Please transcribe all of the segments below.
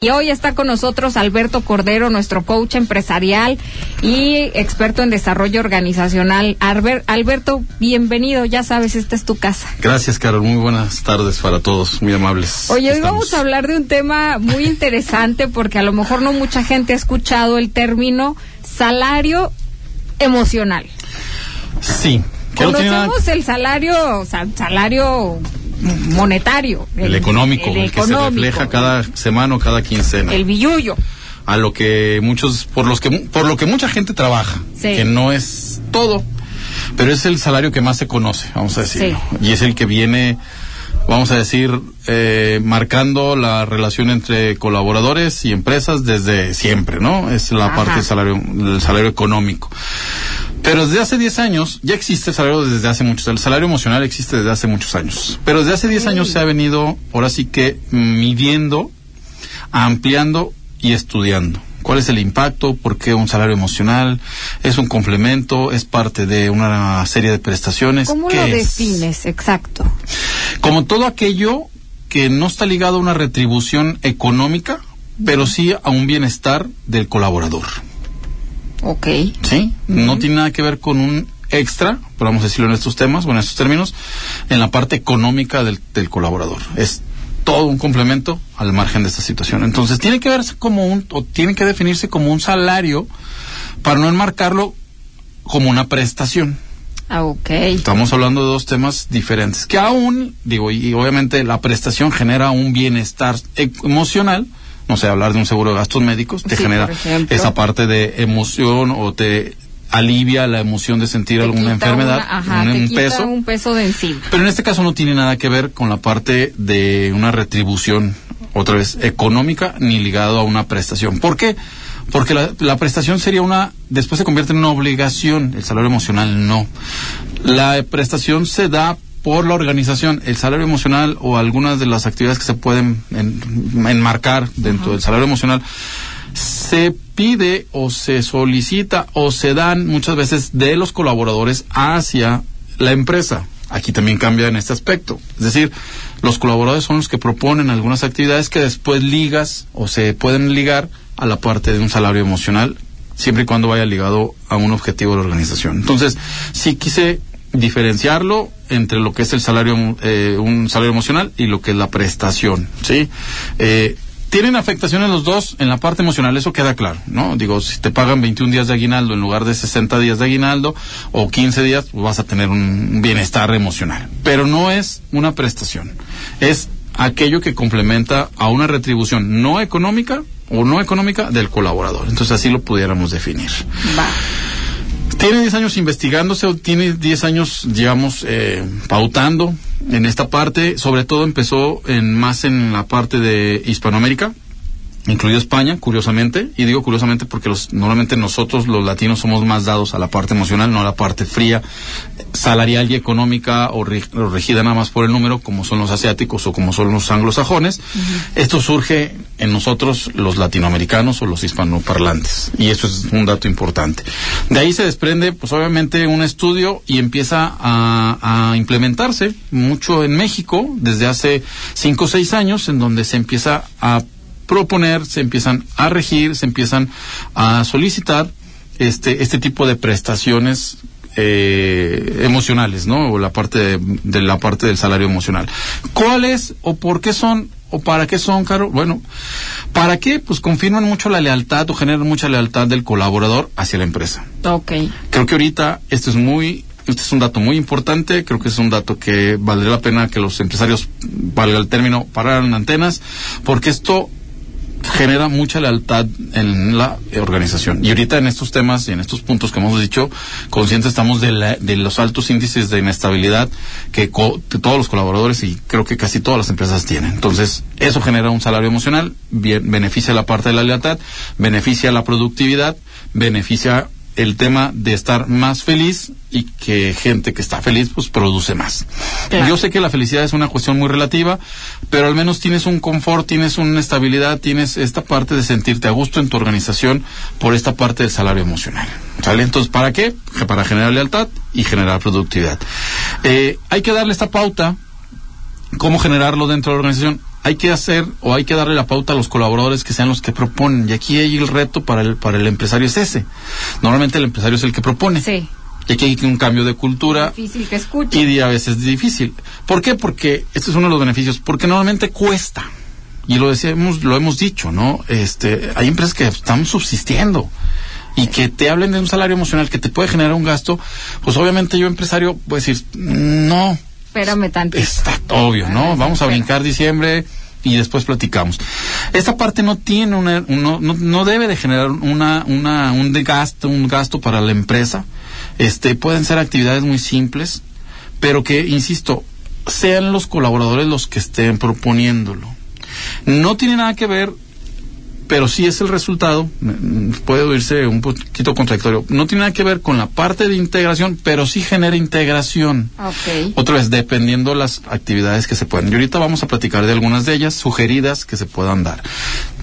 Y hoy está con nosotros Alberto Cordero, nuestro coach empresarial y experto en desarrollo organizacional. Alberto, bienvenido, ya sabes, esta es tu casa. Gracias, Carol, muy buenas tardes para todos, muy amables. Oye, hoy vamos a hablar de un tema muy interesante porque a lo mejor no mucha gente ha escuchado el término salario emocional. Sí. Conocemos el salario, o sea, salario monetario. El, económico, el, que se refleja cada semana o cada quincena. El billullo. A lo que muchos, por los que, por lo que mucha gente trabaja, que no es todo, pero es el salario que más se conoce, vamos a decirlo. Y es el que viene, vamos a decir, eh, marcando la relación entre colaboradores y empresas desde siempre, ¿no? Es la parte del salario, del salario económico. Pero desde hace 10 años, ya existe el salario desde hace muchos, el salario emocional existe desde hace muchos años. Pero desde hace 10 años se ha venido, ahora sí que, midiendo, ampliando y estudiando. ¿Cuál es el impacto? ¿Por qué un salario emocional? ¿Es un complemento? ¿Es parte de una serie de prestaciones? ¿Cómo lo defines? Exacto. Como todo aquello que no está ligado a una retribución económica, pero sí a un bienestar del colaborador. Ok. Sí, no tiene nada que ver con un extra, pero vamos a decirlo en estos temas o en estos términos, en la parte económica del, colaborador. Es todo un complemento al margen de esta situación. Entonces, tiene que verse como un, o tiene que definirse como un salario para no enmarcarlo como una prestación. Ah, ok. Estamos hablando de dos temas diferentes. Que aún, digo, y obviamente la prestación genera un bienestar e, emocional, no sé, hablar de un seguro de gastos médicos, te genera esa parte de emoción o te alivia la emoción de sentir alguna enfermedad, un, peso. un peso de encima. Pero en este caso no tiene nada que ver con la parte de una retribución, otra vez, económica, ni ligado a una prestación. ¿Por qué? Porque la, la prestación sería una, después se convierte en una obligación, el salario emocional no. La prestación se da por la organización, el salario emocional o algunas de las actividades que se pueden enmarcar dentro del salario emocional, se pide o se solicita o se dan muchas veces de los colaboradores hacia la empresa. Aquí también cambia en este aspecto. Es decir, los colaboradores son los que proponen algunas actividades que después ligas o se pueden ligar a la parte de un salario emocional, siempre y cuando vaya ligado a un objetivo de la organización. Entonces, sí quise diferenciarlo entre lo que es el salario, eh, un salario emocional y lo que es la prestación, ¿sí? Eh, tienen afectaciones los dos en la parte emocional, eso queda claro, ¿no? Digo, si te pagan 21 días de aguinaldo en lugar de 60 días de aguinaldo o 15 días, pues vas a tener un bienestar emocional. Pero no es una prestación, es aquello que complementa a una retribución no económica o no económica del colaborador. Entonces así lo pudiéramos definir. Va. Tiene 10 años investigándose, tiene 10 años, digamos, eh, pautando en esta parte. Sobre todo empezó en más en la parte de Hispanoamérica, incluido España, curiosamente, y digo curiosamente porque los, normalmente nosotros los latinos somos más dados a la parte emocional, no a la parte fría, salarial y económica o, regida nada más por el número, como son los asiáticos o como son los anglosajones. Esto surge en nosotros los latinoamericanos o los hispanoparlantes, y eso es un dato importante. De ahí se desprende, pues obviamente, un estudio y empieza a, a implementarse mucho en México desde hace cinco o seis años, en donde se empieza a proponer, se empiezan a regir, se empiezan a solicitar este, este tipo de prestaciones eh, emocionales, ¿no? O la parte de, la parte del salario emocional. ¿Cuáles o por qué son o para qué son, Caro? Bueno, ¿para qué? Pues confirman mucho la lealtad o generan mucha lealtad del colaborador hacia la empresa. Ok. Creo que ahorita esto es muy este es un dato muy importante, creo que es un dato que valdría la pena que los empresarios, valga el término, pararan antenas, porque esto genera mucha lealtad en la organización. Y ahorita en estos temas y en estos puntos que hemos dicho, conscientes estamos de, de los altos índices de inestabilidad que todos los colaboradores y creo que casi todas las empresas tienen. Entonces, eso genera un salario emocional, bien, beneficia la parte de la lealtad, beneficia la productividad, beneficia el tema de estar más feliz y que gente que está feliz pues produce más. Yo sé que la felicidad es una cuestión muy relativa, pero al menos tienes un confort, tienes una estabilidad, tienes esta parte de sentirte a gusto en tu organización por esta parte del salario emocional. ¿Sale? Entonces, ¿para qué? Para generar lealtad y generar productividad. Eh, hay que darle esta pauta, cómo generarlo dentro de la organización hay que hacer o hay que darle la pauta a los colaboradores que sean los que proponen. Y aquí hay el reto para el, para el empresario es ese. Normalmente el empresario es el que propone. Sí. Y aquí hay un cambio de cultura. Difícil que escuche. Y a veces es difícil. ¿Por qué? Porque este es uno de los beneficios. Porque normalmente cuesta. Y lo decíamos, lo hemos dicho, ¿no? Este, hay empresas que están subsistiendo y que te hablen de un salario emocional que te puede generar un gasto, pues obviamente yo empresario puedo decir, no. Espérame tanto. Está obvio, ¿no? Vamos a brincar diciembre y después platicamos. Esta parte no tiene una, no, no, debe de generar una, una, un gasto, un gasto para la empresa. Este, pueden ser actividades muy simples, pero que, insisto, sean los colaboradores los que estén proponiéndolo. No tiene nada que ver pero sí es el resultado, puede oírse un poquito contradictorio, no tiene nada que ver con la parte de integración, pero sí genera integración. Otra vez, dependiendo las actividades que se pueden. Y ahorita vamos a platicar de algunas de ellas sugeridas que se puedan dar.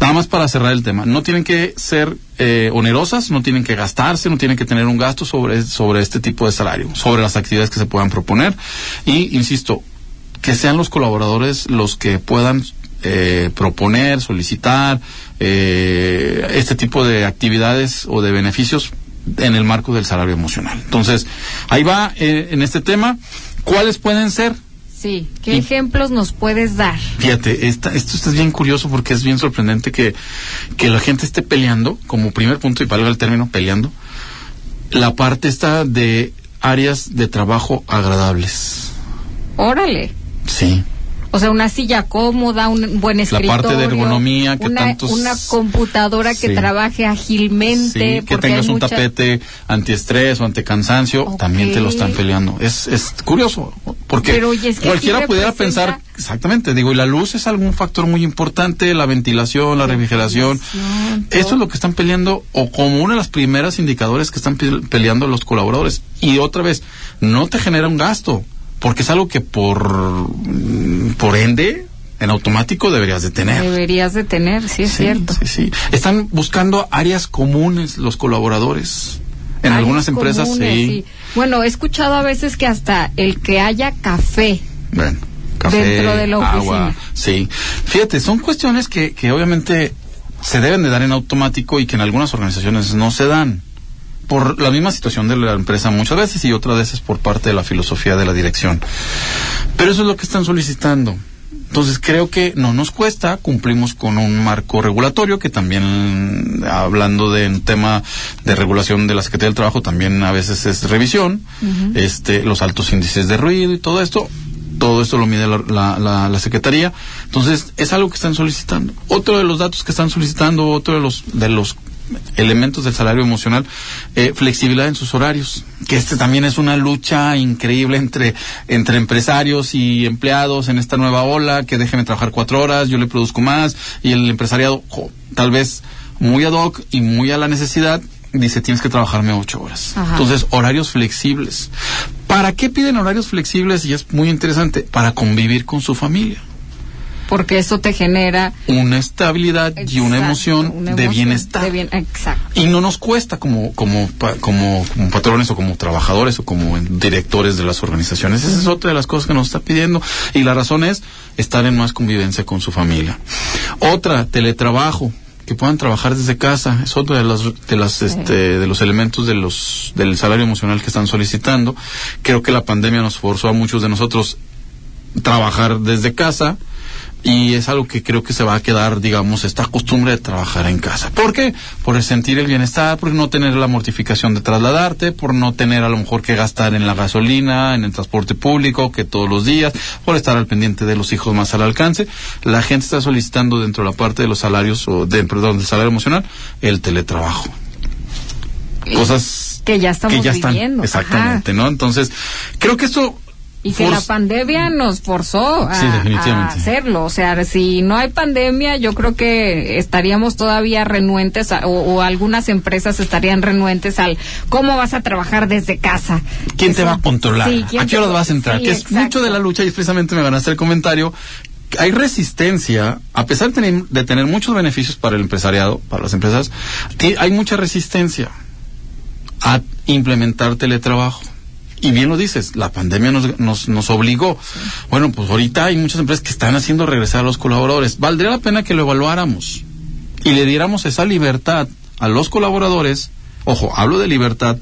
Nada más para cerrar el tema, no tienen que ser eh, onerosas, no tienen que gastarse, no tienen que tener un gasto sobre, sobre este tipo de salario, sobre las actividades que se puedan proponer. Y, insisto, que sean los colaboradores los que puedan eh, proponer, solicitar eh, este tipo de actividades o de beneficios en el marco del salario emocional. Entonces, ahí va eh, en este tema. ¿Cuáles pueden ser? Sí, ¿qué ejemplos nos puedes dar? Fíjate, esto es bien curioso porque es bien sorprendente que, que la gente esté peleando, como primer punto, y valga el término, peleando, la parte está de áreas de trabajo agradables. Órale. Sí. O sea, una silla cómoda, un buen escritorio. La parte de ergonomía que una, tantos... Una computadora que trabaje ágilmente. Sí, que tengas un tapete antiestrés o anticansancio, también te lo están peleando. Es, es curioso, porque cualquiera pudiera pensar... Exactamente, digo, y la luz es algún factor muy importante, la ventilación, la refrigeración. Eso es lo que están peleando, o como una de las primeras indicadores que están peleando los colaboradores. Y otra vez, no te genera un gasto porque es algo que por, por ende en automático deberías de tener. Deberías de tener, sí es cierto. Sí, sí. Están buscando áreas comunes los colaboradores. En algunas empresas sí. Bueno, he escuchado a veces que hasta el que haya café. café, dentro de la oficina. Agua, sí. Fíjate, son cuestiones que, que obviamente se deben de dar en automático y que en algunas organizaciones no se dan por la misma situación de la empresa muchas veces y otras veces por parte de la filosofía de la dirección. Pero eso es lo que están solicitando. Entonces creo que no nos cuesta, cumplimos con un marco regulatorio que también, hablando de un tema de regulación de la Secretaría del Trabajo, también a veces es revisión, este, los altos índices de ruido y todo esto, todo esto lo mide la, la, la, Secretaría. Entonces, es algo que están solicitando. Otro de los datos que están solicitando, otro de los, de los elementos del salario emocional, eh, flexibilidad en sus horarios, que este también es una lucha increíble entre, entre empresarios y empleados en esta nueva ola, que déjeme trabajar cuatro horas, yo le produzco más, y el empresariado, tal vez muy ad hoc y muy a la necesidad, dice tienes que trabajarme ocho horas. Entonces, horarios flexibles. ¿Para qué piden horarios flexibles? Y es muy interesante, para convivir con su familia porque eso te genera una estabilidad y una emoción, de bienestar. Y no nos cuesta como, como, como, patrones o como trabajadores o como directores de las organizaciones. Esa es otra de las cosas que nos está pidiendo. Y la razón es estar en más convivencia con su familia. Otra, teletrabajo que puedan trabajar desde casa es otro de los de las este, de los elementos de los del salario emocional que están solicitando creo que la pandemia nos forzó a muchos de nosotros trabajar desde casa y es algo que creo que se va a quedar, digamos, esta costumbre de trabajar en casa. ¿Por qué? Por sentir el bienestar, por no tener la mortificación de trasladarte, por no tener a lo mejor que gastar en la gasolina, en el transporte público, que todos los días, por estar al pendiente de los hijos más al alcance. La gente está solicitando dentro de la parte de los salarios, o de, perdón, del salario emocional, el teletrabajo. Cosas que ya estamos que ya están, exactamente, ¿no? Entonces, creo que esto y que la pandemia nos forzó a, hacerlo. O sea, si no hay pandemia, yo creo que estaríamos todavía renuentes o, algunas empresas estarían renuentes al cómo vas a trabajar desde casa. ¿Quién te va a controlar? ¿A qué hora vas a entrar? que es mucho de la lucha y precisamente me van a hacer el comentario hay resistencia, a pesar de tener, de tener, muchos beneficios para el empresariado, para las empresas, hay mucha resistencia a implementar teletrabajo Y bien lo dices, la pandemia nos, nos, nos obligó. Bueno, pues ahorita hay muchas empresas que están haciendo regresar a los colaboradores. Valdría la pena que lo evaluáramos y le diéramos esa libertad a los colaboradores, ojo, hablo de libertad,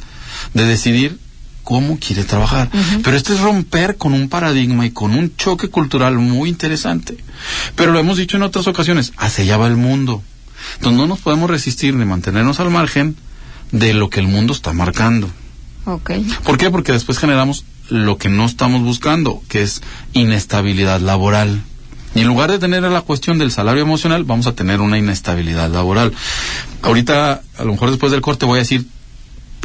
de decidir cómo quiere trabajar. Pero esto es romper con un paradigma y con un choque cultural muy interesante. Pero lo hemos dicho en otras ocasiones, hacia allá va el mundo. Entonces no nos podemos resistir ni mantenernos al margen de lo que el mundo está marcando. Okay. ¿Por qué? Porque después generamos lo que no estamos buscando, que es inestabilidad laboral. Y en lugar de tener la cuestión del salario emocional, vamos a tener una inestabilidad laboral. Ahorita, a lo mejor después del corte voy a decir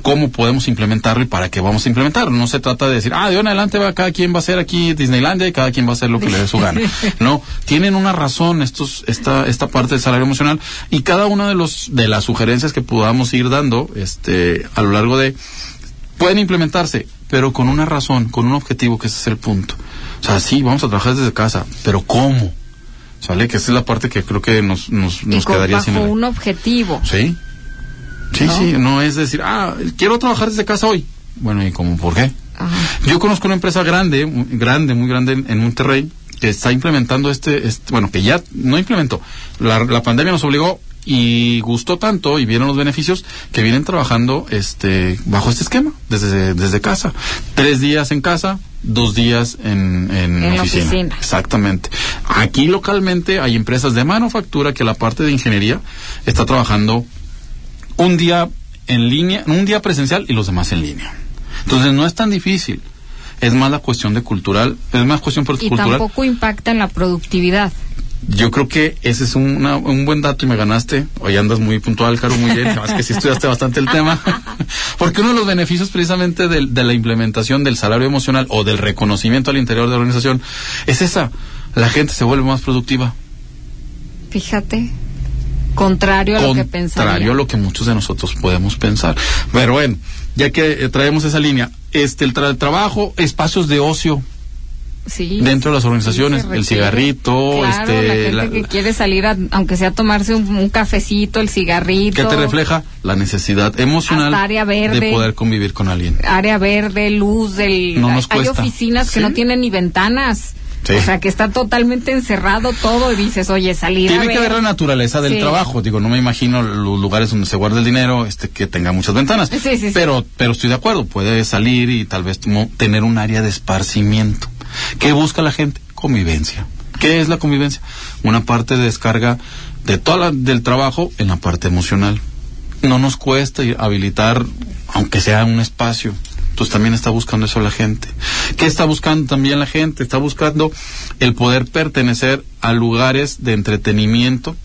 cómo podemos implementarlo y para qué vamos a implementarlo. No se trata de decir, ah, de ahora en adelante va, cada quien va a hacer aquí Disneylandia y cada quien va a hacer lo que le dé su gana. No, tienen una razón estos, esta, esta parte del salario emocional y cada una de los, de las sugerencias que podamos ir dando, este, a lo largo de, pueden implementarse, pero con una razón, con un objetivo, que ese es el punto. O sea, sí, vamos a trabajar desde casa, pero ¿cómo? ¿Sale? Que esa es la parte que creo que nos, nos, nos quedaría bajo un objetivo. Sí. Sí, sí, no es decir, ah, quiero trabajar desde casa hoy. Bueno, ¿y cómo? ¿Por qué? Yo conozco una empresa grande, grande, muy grande en, Monterrey, que está implementando este, este, bueno, que ya no implementó. La, la pandemia nos obligó y gustó tanto y vieron los beneficios que vienen trabajando este bajo este esquema desde, desde casa. Tres días en casa dos días en, en, oficina. exactamente. Aquí localmente hay empresas de manufactura que la parte de ingeniería está trabajando un día en línea un día presencial y los demás en línea. Entonces no es tan difícil. Es más la cuestión de cultural es más cuestión por y tampoco impacta en la productividad yo creo que ese es un, un buen dato y me ganaste. Hoy andas muy puntual, Caro, muy bien. Además que sí estudiaste bastante el tema. Porque uno de los beneficios precisamente de, de, la implementación del salario emocional o del reconocimiento al interior de la organización es esa. La gente se vuelve más productiva. Fíjate. Contrario a lo que pensaría. Contrario a lo que muchos de nosotros podemos pensar. Pero bueno, ya que eh, traemos esa línea, este el trabajo, espacios de ocio dentro de las organizaciones, el cigarrito, este, la gente que quiere salir, aunque sea tomarse un, cafecito, el cigarrito. ¿Qué te refleja? La necesidad emocional de poder convivir con alguien. Área verde, luz, del, hay oficinas que no tienen ni ventanas. O sea, que está totalmente encerrado todo y dices, oye, salir Tiene que ver la naturaleza del trabajo. Digo, no me imagino los lugares donde se guarda el dinero este que tenga muchas ventanas. pero, pero estoy de acuerdo, puede salir y tal vez tener un área de esparcimiento. ¿Qué busca la gente? Convivencia. ¿Qué es la convivencia? Una parte de descarga de toda del trabajo en la parte emocional. No nos cuesta habilitar, aunque sea un espacio. Entonces también está buscando eso la gente. ¿Qué está buscando también la gente? Está buscando el poder pertenecer a lugares de entretenimiento,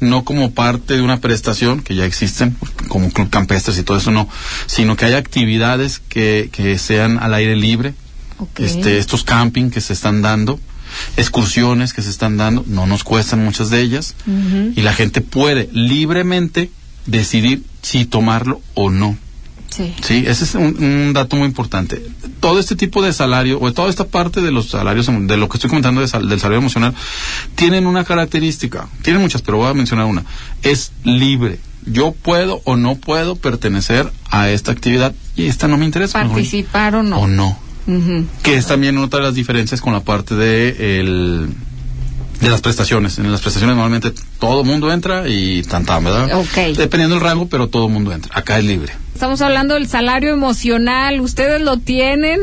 no como parte de una prestación que ya existen, como club campestres y todo eso, no, sino que haya actividades que, que sean al aire libre, este, estos camping que se están dando, excursiones que se están dando, no nos cuestan muchas de ellas, y la gente puede libremente decidir si tomarlo o no. Sí. sí, ese es un, dato muy importante. Todo este tipo de salario, o toda esta parte de los salarios, de lo que estoy comentando del salario emocional, tienen una característica, tienen muchas, pero voy a mencionar una, es libre. Yo puedo o no puedo pertenecer a esta actividad y esta no me interesa. Participar o no. O no que es también otra de las diferencias con la parte de el de las prestaciones. En las prestaciones normalmente todo mundo entra y tanta, ¿verdad? Ok. Dependiendo del rango, pero todo mundo entra. Acá es libre. Estamos hablando del salario emocional. Ustedes lo tienen,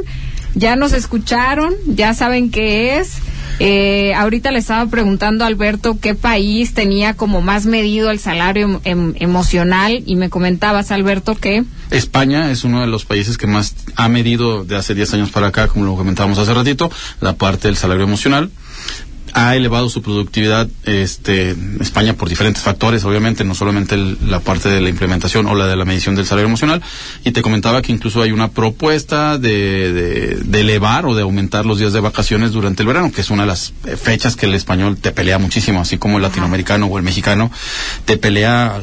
ya nos escucharon, ya saben qué es. Eh, ahorita le estaba preguntando a Alberto qué país tenía como más medido el salario em, emocional y me comentabas, Alberto, que... España es uno de los países que más ha medido de hace 10 años para acá, como lo comentábamos hace ratito, la parte del salario emocional ha elevado su productividad este, España por diferentes factores, obviamente, no solamente la parte de la implementación o la de la medición del salario emocional. Y te comentaba que incluso hay una propuesta de, de, elevar o de aumentar los días de vacaciones durante el verano, que es una de las fechas que el español te pelea muchísimo, así como el latinoamericano o el mexicano te pelea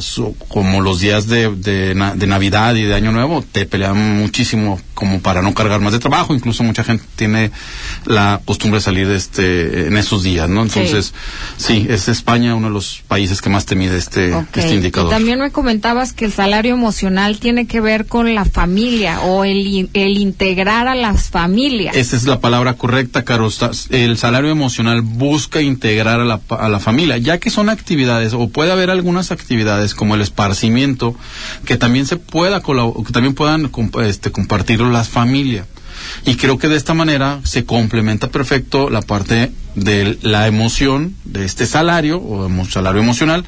como los días de, de, de Navidad y de Año Nuevo, te pelea muchísimo como para no cargar más de trabajo. Incluso mucha gente tiene la costumbre de salir este, en esos días ¿no? Entonces, sí, es España uno de los países que más te mide este, este indicador. también me comentabas que el salario emocional tiene que ver con la familia o el, el integrar a las familias. Esa es la palabra correcta, Caro. El salario emocional busca integrar a la, a la familia, ya que son actividades, o puede haber algunas actividades como el esparcimiento, que también se pueda que también puedan este, compartirlo las familias. Y creo que de esta manera se complementa perfecto la parte de la emoción de este salario o salario emocional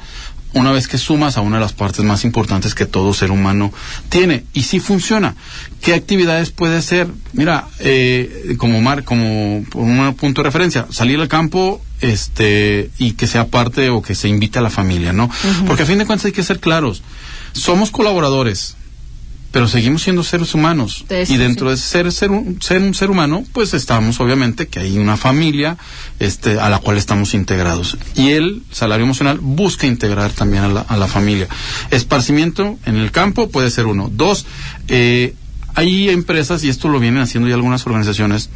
una vez que sumas a una de las partes más importantes que todo ser humano tiene. Y si funciona. ¿Qué actividades puede ser? Mira, eh, como mar, como un punto de referencia, salir al campo este y que sea parte o que se invite a la familia, ¿no? Porque a fin de cuentas hay que ser claros. Somos colaboradores pero seguimos siendo seres humanos. y dentro de ser, ser, un, ser un ser humano, pues estamos obviamente que hay una familia este, a la cual estamos integrados. Y el salario emocional busca integrar también a la, a la familia. Esparcimiento en el campo puede ser uno. Dos, eh, hay empresas, y esto lo vienen haciendo ya algunas organizaciones,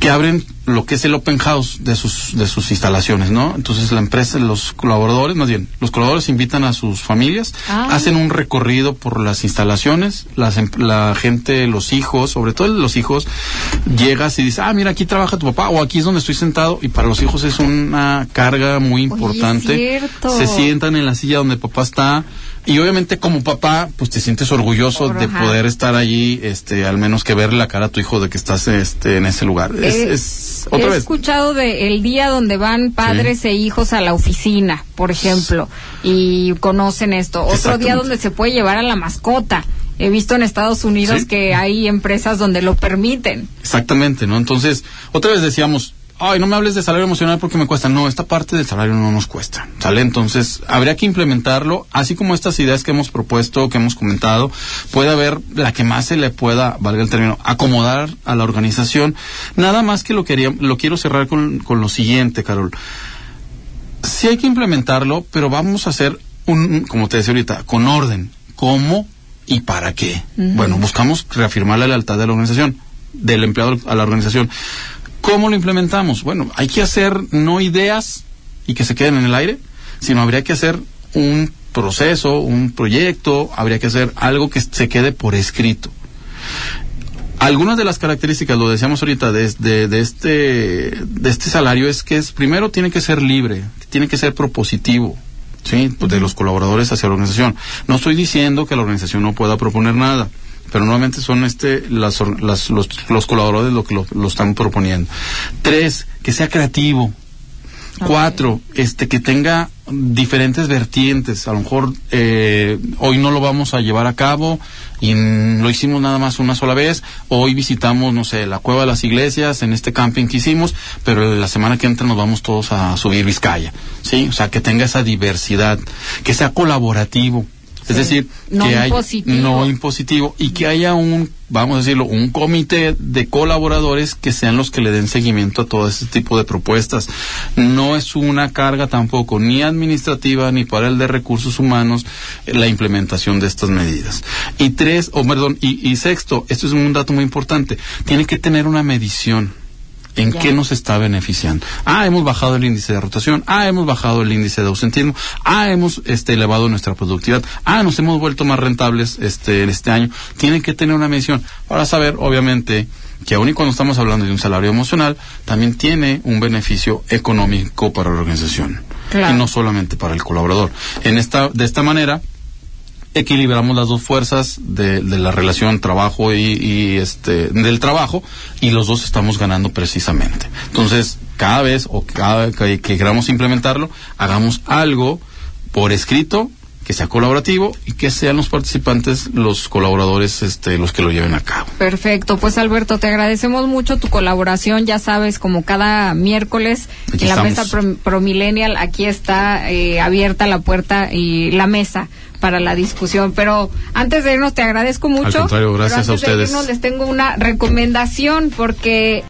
que abren lo que es el open house de sus de sus instalaciones, ¿no? Entonces la empresa, los colaboradores, más bien, los colaboradores invitan a sus familias, ah. hacen un recorrido por las instalaciones, las, em, la gente, los hijos, sobre todo los hijos, llegas y dices, ah, mira, aquí trabaja tu papá, o aquí es donde estoy sentado, y para los hijos es una carga muy importante. Se sientan en la silla donde papá está, y obviamente como papá, pues te sientes orgulloso de poder estar allí, este, al menos que ver la cara a tu hijo de que estás este, en ese lugar. Es, eh, es otra he escuchado de el día donde van padres e hijos a la oficina, por ejemplo, y conocen esto. Otro día donde se puede llevar a la mascota. He visto en Estados Unidos que hay empresas donde lo permiten. Exactamente, ¿no? Entonces, otra vez decíamos, ay, no me hables de salario emocional porque me cuesta. No, esta parte del salario no nos cuesta, ¿sale? Entonces, habría que implementarlo, así como estas ideas que hemos propuesto, que hemos comentado, puede haber la que más se le pueda, valga el término, acomodar a la organización. Nada más que lo, quería, lo quiero cerrar con, con lo siguiente, Carol. Sí hay que implementarlo, pero vamos a hacer un, como te decía ahorita, con orden. ¿Cómo y para qué? Bueno, buscamos reafirmar la lealtad de la organización, del empleado a la organización ¿Cómo lo implementamos? Bueno, hay que hacer no ideas y que se queden en el aire, sino habría que hacer un proceso, un proyecto, habría que hacer algo que se quede por escrito. Algunas de las características, lo decíamos ahorita, de, de, este, de este salario es que es, primero tiene que ser libre, tiene que ser propositivo, ¿sí? de los colaboradores hacia la organización. No estoy diciendo que la organización no pueda proponer nada pero normalmente son este las, los, los, colaboradores lo que lo, están proponiendo. Tres, que sea creativo. Cuatro, este que tenga diferentes vertientes. A lo mejor eh, hoy no lo vamos a llevar a cabo y lo hicimos nada más una sola vez. Hoy visitamos, no sé, la cueva de las iglesias en este camping que hicimos, pero la semana que entra nos vamos todos a subir Vizcaya. Sí, o sea, que tenga esa diversidad, que sea colaborativo. Es decir, no que impositivo. no impositivo y que haya un, vamos a decirlo, un comité de colaboradores que sean los que le den seguimiento a todo este tipo de propuestas. No es una carga tampoco ni administrativa ni para el de recursos humanos eh, la implementación de estas medidas. Y tres, o perdón, y, y sexto, esto es un dato muy importante, tiene que tener una medición ¿En qué nos está beneficiando? Ah, hemos bajado el índice de rotación. Ah, hemos bajado el índice de ausentismo. Ah, hemos este, elevado nuestra productividad. Ah, nos hemos vuelto más rentables este, en este año. Tienen que tener una medición para saber, obviamente, que aun y cuando estamos hablando de un salario emocional, también tiene un beneficio económico para la organización. Y no solamente para el colaborador. En esta, de esta manera, equilibramos las dos fuerzas de, la relación trabajo y, este del trabajo y los dos estamos ganando precisamente. Entonces, cada vez o cada que, que queramos implementarlo, hagamos algo por escrito que sea colaborativo y que sean los participantes, los colaboradores, este, los que lo lleven a cabo. Perfecto, pues Alberto, te agradecemos mucho tu colaboración, ya sabes, como cada miércoles en la mesa Promillennial, aquí está eh, abierta la puerta y la mesa para la discusión. Pero antes de irnos, te agradezco mucho. Al contrario, gracias a ustedes. les tengo una recomendación porque